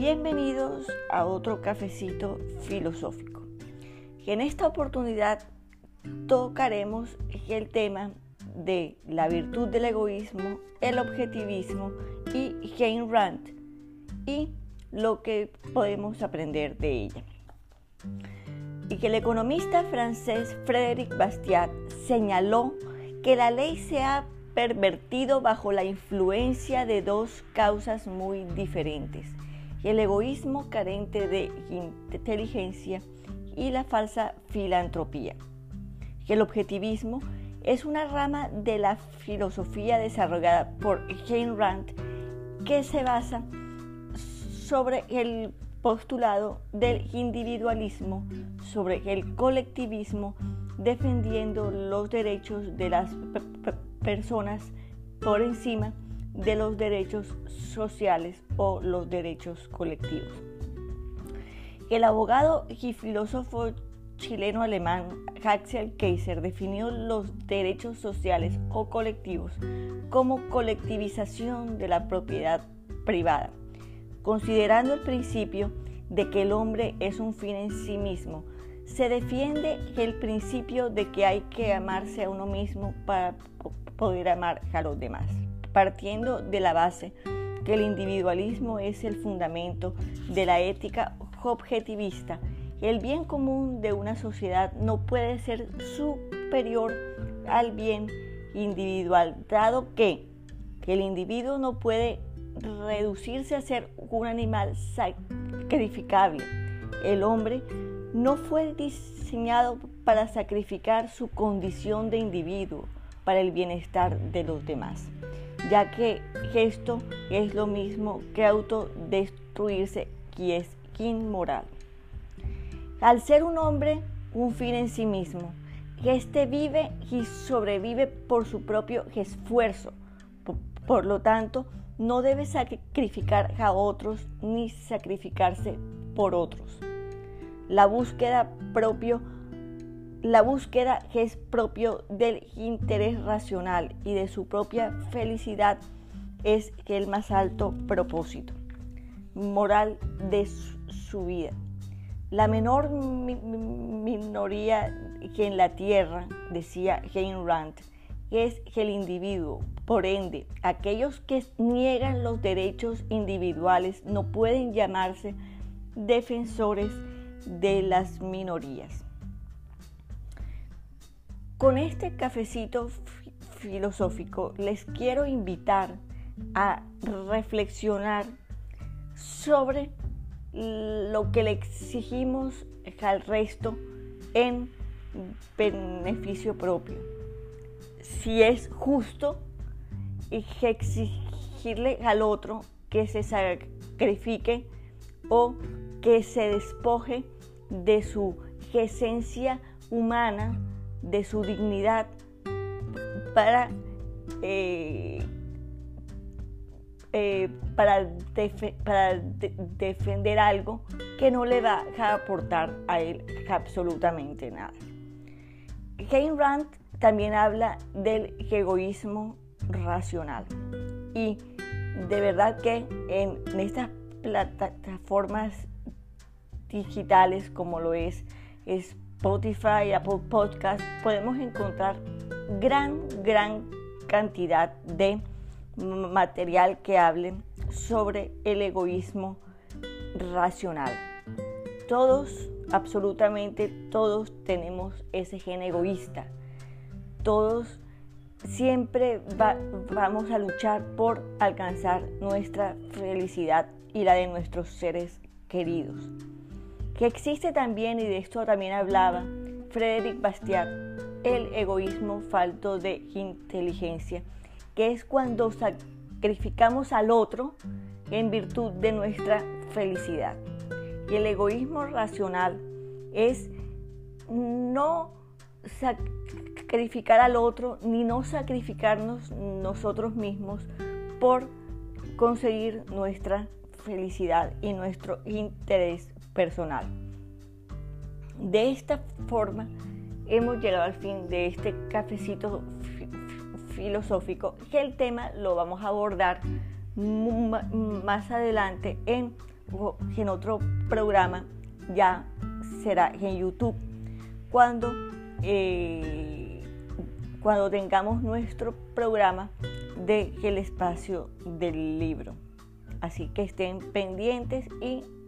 Bienvenidos a otro cafecito filosófico. En esta oportunidad tocaremos el tema de la virtud del egoísmo, el objetivismo y Ayn Rand y lo que podemos aprender de ella. Y que el economista francés Frédéric Bastiat señaló que la ley se ha pervertido bajo la influencia de dos causas muy diferentes, el egoísmo carente de inteligencia y la falsa filantropía. El objetivismo es una rama de la filosofía desarrollada por Jane Rand que se basa sobre el postulado del individualismo, sobre el colectivismo, defendiendo los derechos de las personas por encima de los derechos sociales o los derechos colectivos. El abogado y filósofo chileno-alemán Axel Kaiser definió los derechos sociales o colectivos como colectivización de la propiedad privada, considerando el principio de que el hombre es un fin en sí mismo. Se defiende el principio de que hay que amarse a uno mismo para poder amar a los demás, partiendo de la base que el individualismo es el fundamento de la ética objetivista. El bien común de una sociedad no puede ser superior al bien individual, dado que el individuo no puede reducirse a ser un animal sacrificable. El hombre no fue diseñado para sacrificar su condición de individuo para el bienestar de los demás, ya que esto es lo mismo que autodestruirse y es inmoral. Al ser un hombre un fin en sí mismo, este vive y sobrevive por su propio esfuerzo. Por lo tanto, no debe sacrificar a otros ni sacrificarse por otros. La búsqueda propio la búsqueda es propio del interés racional y de su propia felicidad es el más alto propósito moral de su vida. La menor minoría que en la tierra, decía Jane Rand, es el individuo. Por ende, aquellos que niegan los derechos individuales no pueden llamarse defensores de las minorías. Con este cafecito filosófico les quiero invitar a reflexionar sobre lo que le exigimos al resto en beneficio propio. Si es justo exigirle al otro que se sacrifique o que se despoje de su esencia humana de su dignidad para, eh, eh, para, para defender algo que no le va a aportar a él absolutamente nada. Jane Rand también habla del egoísmo racional y de verdad que en estas plataformas digitales como lo es, es Spotify, Apple Podcast, podemos encontrar gran, gran cantidad de material que hable sobre el egoísmo racional. Todos, absolutamente todos tenemos ese gen egoísta. Todos siempre vamos a luchar por alcanzar nuestra felicidad y la de nuestros seres queridos que existe también, y de esto también hablaba Frédéric Bastiat, el egoísmo falto de inteligencia, que es cuando sacrificamos al otro en virtud de nuestra felicidad. Y el egoísmo racional es no sacrificar al otro ni no sacrificarnos nosotros mismos por conseguir nuestra felicidad y nuestro interés personal. De esta forma hemos llegado al fin de este cafecito filosófico el tema lo vamos a abordar más adelante en en otro programa ya será en YouTube cuando, eh, cuando tengamos nuestro programa de el espacio del libro. Así que estén pendientes y